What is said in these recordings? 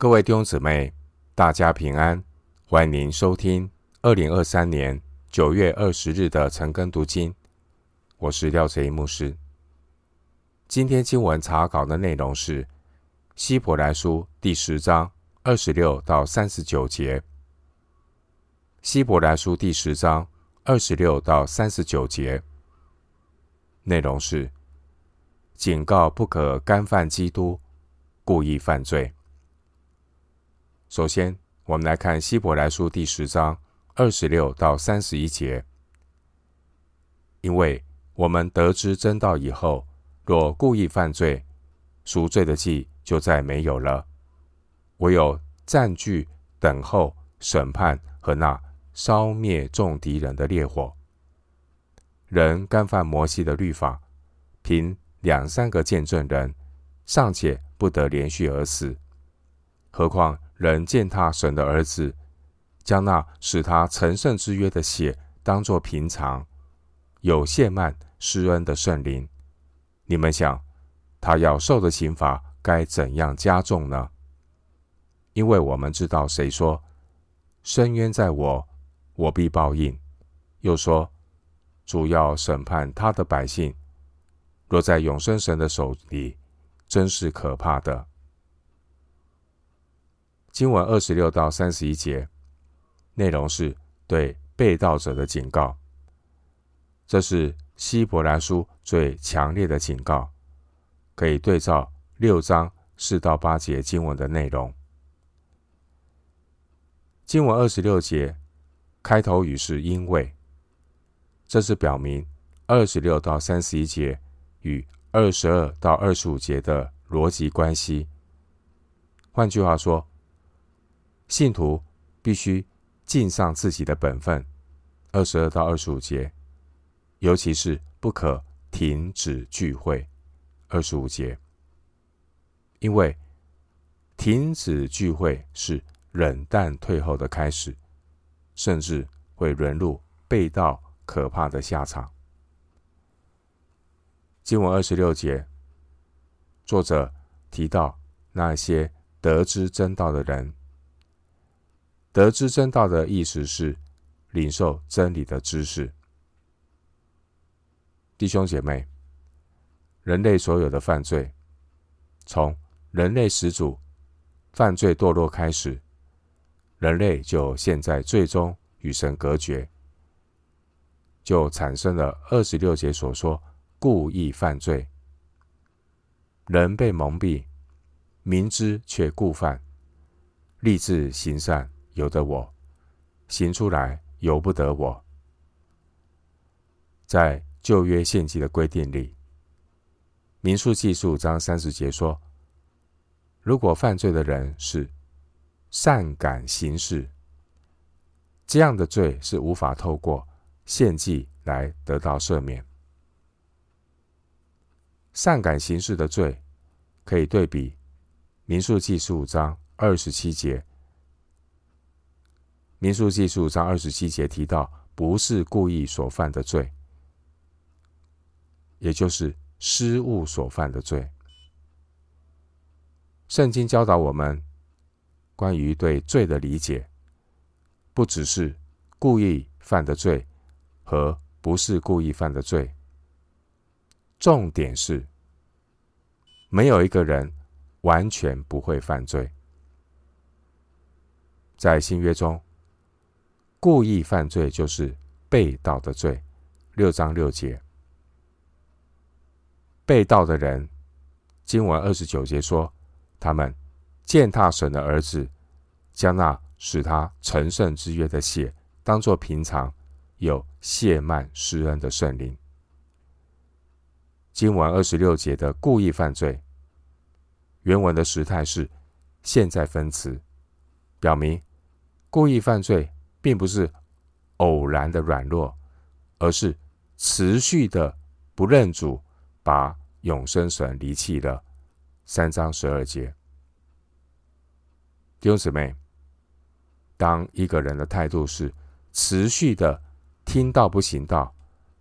各位弟兄姊妹，大家平安，欢迎收听二零二三年九月二十日的晨更读经。我是廖哲一牧师。今天经文查考的内容是希伯来书第十章二十六到三十九节。希伯来书第十章二十六到三十九节内容是警告不可干犯基督，故意犯罪。首先，我们来看希伯来书第十章二十六到三十一节。因为我们得知真道以后，若故意犯罪，赎罪的祭就再没有了，唯有暂据等候审判和那烧灭众敌人的烈火。人干犯摩西的律法，凭两三个见证人，尚且不得连续而死，何况？人践踏神的儿子，将那使他成圣之约的血当作平常，有亵慢施恩的圣灵。你们想，他要受的刑罚该怎样加重呢？因为我们知道，谁说：“深渊在我，我必报应。”又说：“主要审判他的百姓。”若在永生神的手里，真是可怕的。经文二十六到三十一节，内容是对被盗者的警告。这是希伯来书最强烈的警告，可以对照六章四到八节经文的内容。经文二十六节开头语是因为，这是表明二十六到三十一节与二十二到二十五节的逻辑关系。换句话说，信徒必须尽上自己的本分，二十二到二十五节，尤其是不可停止聚会，二十五节，因为停止聚会是冷淡退后的开始，甚至会沦入背道可怕的下场。经文二十六节，作者提到那些得知真道的人。得知真道的意思是领受真理的知识。弟兄姐妹，人类所有的犯罪，从人类始祖犯罪堕落开始，人类就现在最终与神隔绝，就产生了二十六节所说故意犯罪。人被蒙蔽，明知却故犯，立志行善。由得我行出来，由不得我。在旧约献祭的规定里，《民数记》十五章三十节说：“如果犯罪的人是善感行事，这样的罪是无法透过献祭来得到赦免。善感行事的罪，可以对比《民数记》十五章二十七节。”民数记十五章二十七节提到，不是故意所犯的罪，也就是失误所犯的罪。圣经教导我们关于对罪的理解，不只是故意犯的罪和不是故意犯的罪，重点是没有一个人完全不会犯罪。在新约中。故意犯罪就是被盗的罪，六章六节。被盗的人，经文二十九节说，他们践踏神的儿子，将那使他成圣之约的血当作平常，有亵慢施恩的圣灵。经文二十六节的故意犯罪，原文的时态是现在分词，表明故意犯罪。并不是偶然的软弱，而是持续的不认主，把永生神离弃了。三章十二节，弟兄姊妹，当一个人的态度是持续的听到不行道，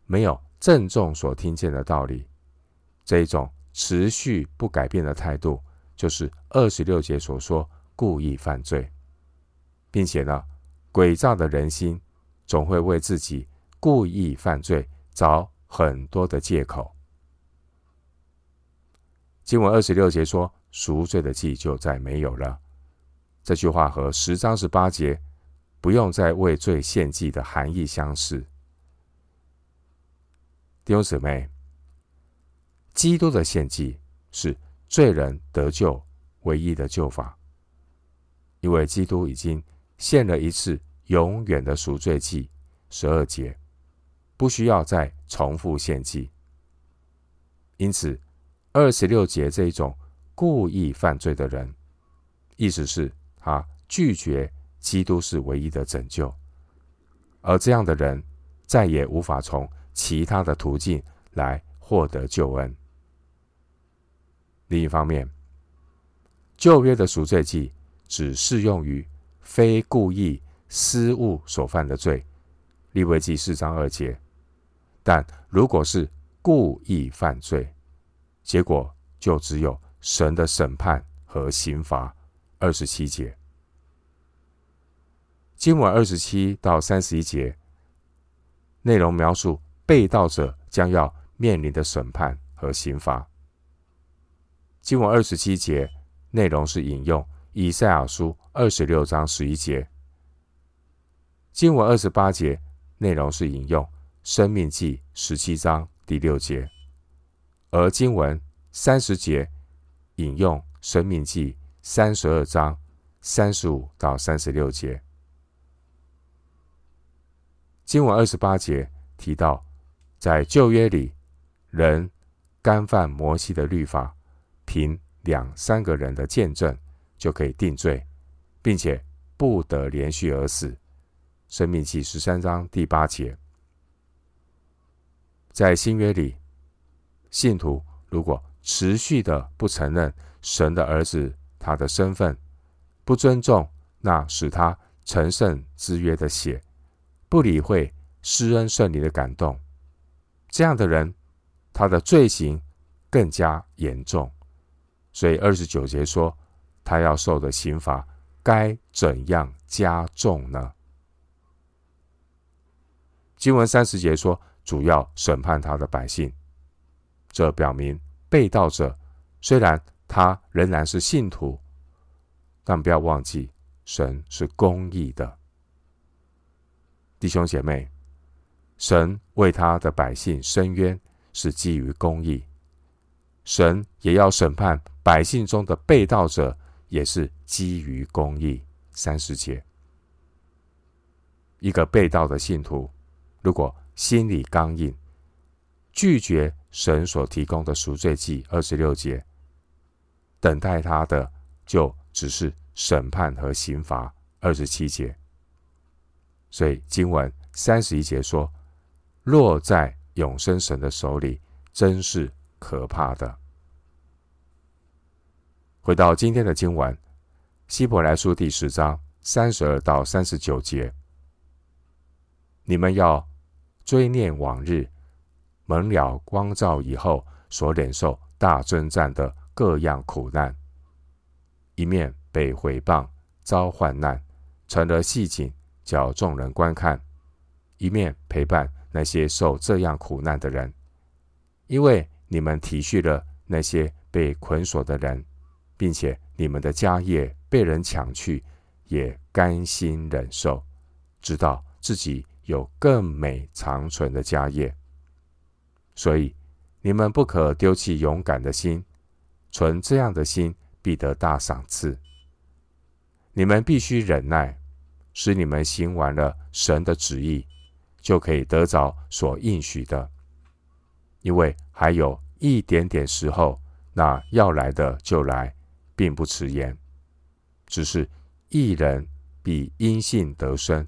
没有正中所听见的道理，这一种持续不改变的态度，就是二十六节所说故意犯罪，并且呢，诡诈的人心总会为自己故意犯罪找很多的借口。经文二十六节说：“赎罪的祭就再没有了。”这句话和十章十八节“不用再为罪献祭”的含义相似。弟兄姊妹，基督的献祭是罪人得救唯一的救法，因为基督已经献了一次永远的赎罪祭。十二节不需要再重复献祭，因此。二十六节这一种故意犯罪的人，意思是他拒绝基督是唯一的拯救，而这样的人再也无法从其他的途径来获得救恩。另一方面，旧约的赎罪祭只适用于非故意失误所犯的罪，利未记四章二节，但如果是故意犯罪，结果就只有神的审判和刑罚。二十七节，经文二十七到三十一节内容描述被盗者将要面临的审判和刑罚。经文二十七节内容是引用以赛亚书二十六章十一节。经文二十八节内容是引用生命记十七章第六节。而经文三十节引用《生命记》三十二章三十五到三十六节，经文二十八节提到，在旧约里，人干犯摩西的律法，凭两三个人的见证就可以定罪，并且不得连续而死。《申命记》十三章第八节，在新约里。信徒如果持续的不承认神的儿子他的身份，不尊重那使他成圣之约的血，不理会施恩圣灵的感动，这样的人，他的罪行更加严重。所以二十九节说，他要受的刑罚该怎样加重呢？经文三十节说，主要审判他的百姓。这表明被盗者虽然他仍然是信徒，但不要忘记神是公义的。弟兄姐妹，神为他的百姓伸冤是基于公义，神也要审判百姓中的被盗者，也是基于公义。三十节，一个被盗的信徒，如果心里刚硬，拒绝。神所提供的赎罪祭，二十六节，等待他的就只是审判和刑罚，二十七节。所以经文三十一节说：“落在永生神的手里，真是可怕的。”回到今天的经文，希伯来书第十章三十二到三十九节，你们要追念往日。蒙了光照以后，所忍受大征战的各样苦难，一面被毁谤、遭患难，成了戏景，叫众人观看；一面陪伴那些受这样苦难的人，因为你们体恤了那些被捆锁的人，并且你们的家业被人抢去，也甘心忍受，知道自己有更美长存的家业。所以，你们不可丢弃勇敢的心，存这样的心，必得大赏赐。你们必须忍耐，使你们行完了神的旨意，就可以得着所应许的。因为还有一点点时候，那要来的就来，并不迟延。只是义人必因信得生，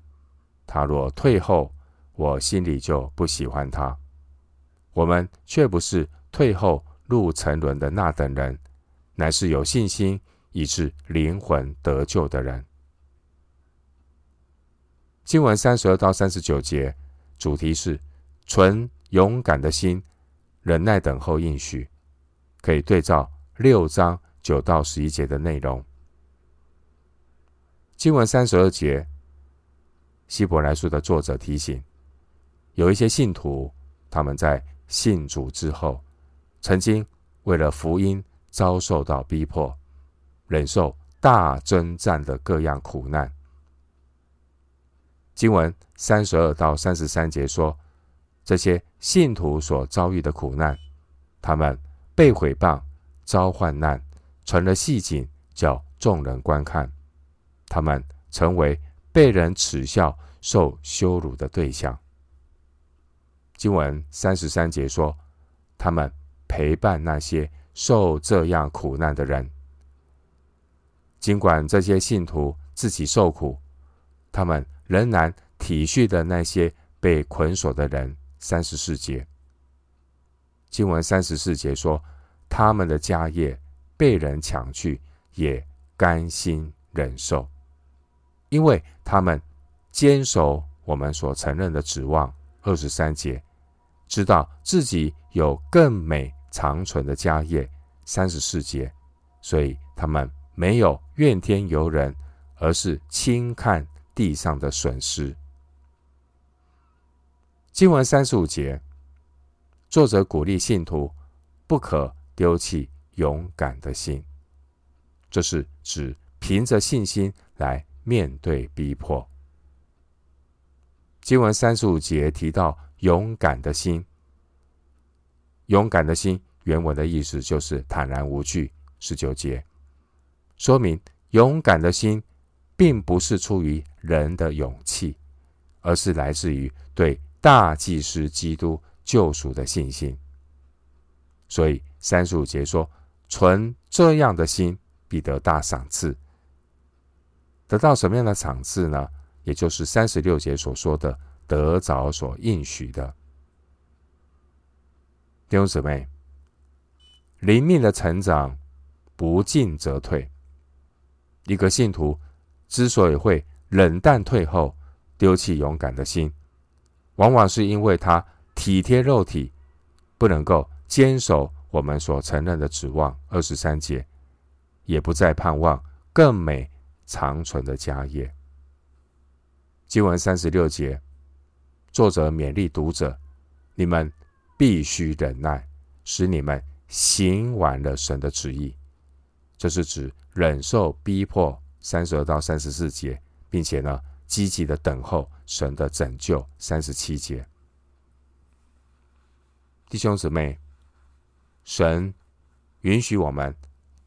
他若退后，我心里就不喜欢他。我们却不是退后入沉沦的那等人，乃是有信心以致灵魂得救的人。经文三十二到三十九节，主题是存勇敢的心，忍耐等候应许，可以对照六章九到十一节的内容。经文三十二节，希伯来书的作者提醒，有一些信徒，他们在信主之后，曾经为了福音遭受到逼迫，忍受大征战的各样苦难。经文三十二到三十三节说，这些信徒所遭遇的苦难，他们被毁谤、遭患难，成了戏景，叫众人观看。他们成为被人耻笑、受羞辱的对象。经文三十三节说，他们陪伴那些受这样苦难的人。尽管这些信徒自己受苦，他们仍然体恤的那些被捆锁的人。三十四节，经文三十四节说，他们的家业被人抢去，也甘心忍受。因为他们坚守我们所承认的指望，二十三节，知道自己有更美长存的家业，三十四节，所以他们没有怨天尤人，而是轻看地上的损失。经文三十五节，作者鼓励信徒不可丢弃勇敢的心，这是指凭着信心来。面对逼迫，经文三十五节提到勇敢的心。勇敢的心原文的意思就是坦然无惧。十九节说明，勇敢的心并不是出于人的勇气，而是来自于对大祭司基督救赎的信心。所以三十五节说，存这样的心，必得大赏赐。得到什么样的赏赐呢？也就是三十六节所说的得着所应许的。弟兄姊妹，灵命的成长不进则退。一个信徒之所以会冷淡退后、丢弃勇敢的心，往往是因为他体贴肉体，不能够坚守我们所承认的指望。二十三节，也不再盼望更美。长存的家业。经文三十六节，作者勉励读者：你们必须忍耐，使你们行完了神的旨意。这是指忍受逼迫，三十二到三十四节，并且呢，积极的等候神的拯救，三十七节。弟兄姊妹，神允许我们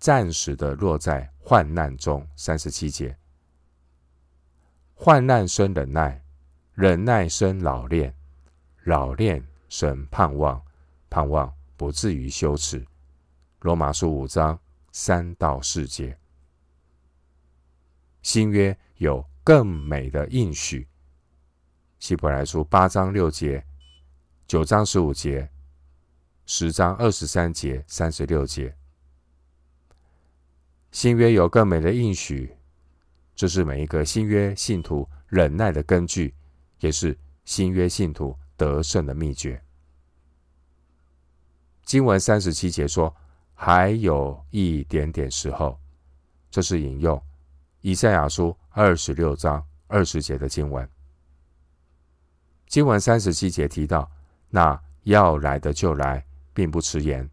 暂时的落在。患难中，三十七节，患难生忍耐，忍耐生老练，老练生盼望，盼望不至于羞耻。罗马书五章三到四节，新约有更美的应许。希伯来书八章六节，九章十五节，十章二十三节，三十六节。新约有更美的应许，这是每一个新约信徒忍耐的根据，也是新约信徒得胜的秘诀。经文三十七节说：“还有一点点时候。”这是引用以赛亚书二十六章二十节的经文。经文三十七节提到：“那要来的就来，并不迟延。”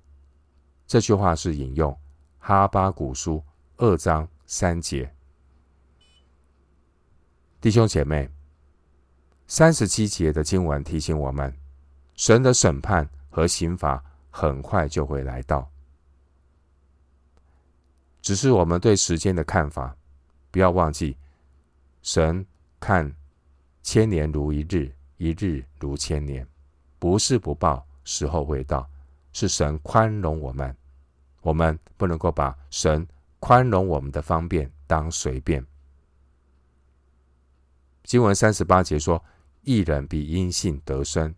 这句话是引用哈巴谷书。二章三节，弟兄姐妹，三十七节的经文提醒我们，神的审判和刑罚很快就会来到。只是我们对时间的看法，不要忘记，神看千年如一日，一日如千年，不是不报，时候未到，是神宽容我们，我们不能够把神。宽容我们的方便当随便。经文三十八节说：“一人必因信得生。”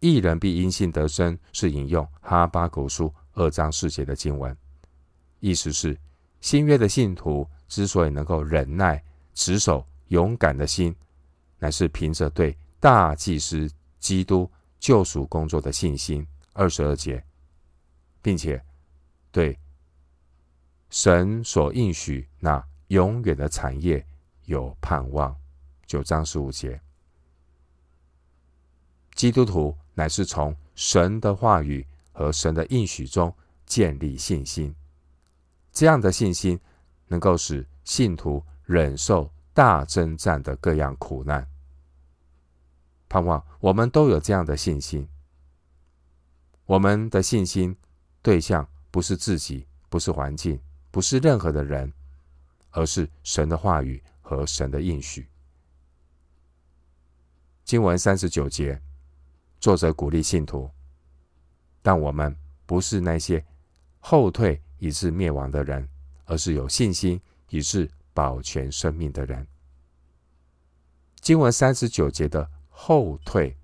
一人必因信得生，是引用哈巴狗书二章四节的经文，意思是新约的信徒之所以能够忍耐、持守勇敢的心，乃是凭着对大祭司基督救赎工作的信心。二十二节，并且对。神所应许那永远的产业有盼望。九章十五节，基督徒乃是从神的话语和神的应许中建立信心，这样的信心能够使信徒忍受大征战的各样苦难。盼望我们都有这样的信心。我们的信心对象不是自己，不是环境，不是任何的人，而是神的话语和神的应许。经文三十九节，作者鼓励信徒，但我们不是那些后退以致灭亡的人，而是有信心以致保全生命的人。经文三十九节的后退，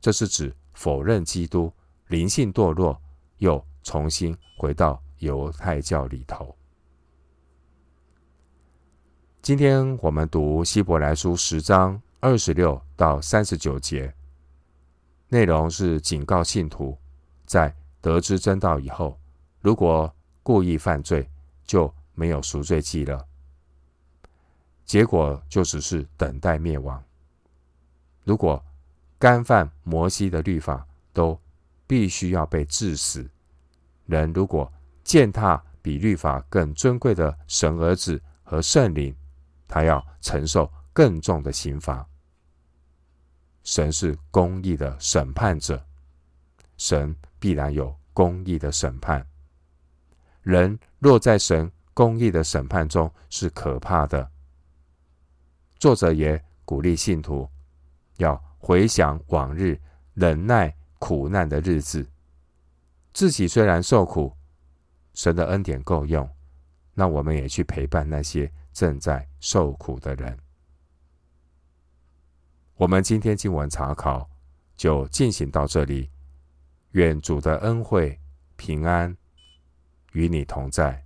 这是指否认基督。灵性堕落，又重新回到犹太教里头。今天我们读希伯来书十章二十六到三十九节，内容是警告信徒，在得知真道以后，如果故意犯罪，就没有赎罪祭了，结果就只是等待灭亡。如果干犯摩西的律法，都必须要被治死。人如果践踏比律法更尊贵的神儿子和圣灵，他要承受更重的刑罚。神是公义的审判者，神必然有公义的审判。人若在神公义的审判中，是可怕的。作者也鼓励信徒要回想往日忍耐。苦难的日子，自己虽然受苦，神的恩典够用，那我们也去陪伴那些正在受苦的人。我们今天经文查考就进行到这里，愿主的恩惠平安与你同在。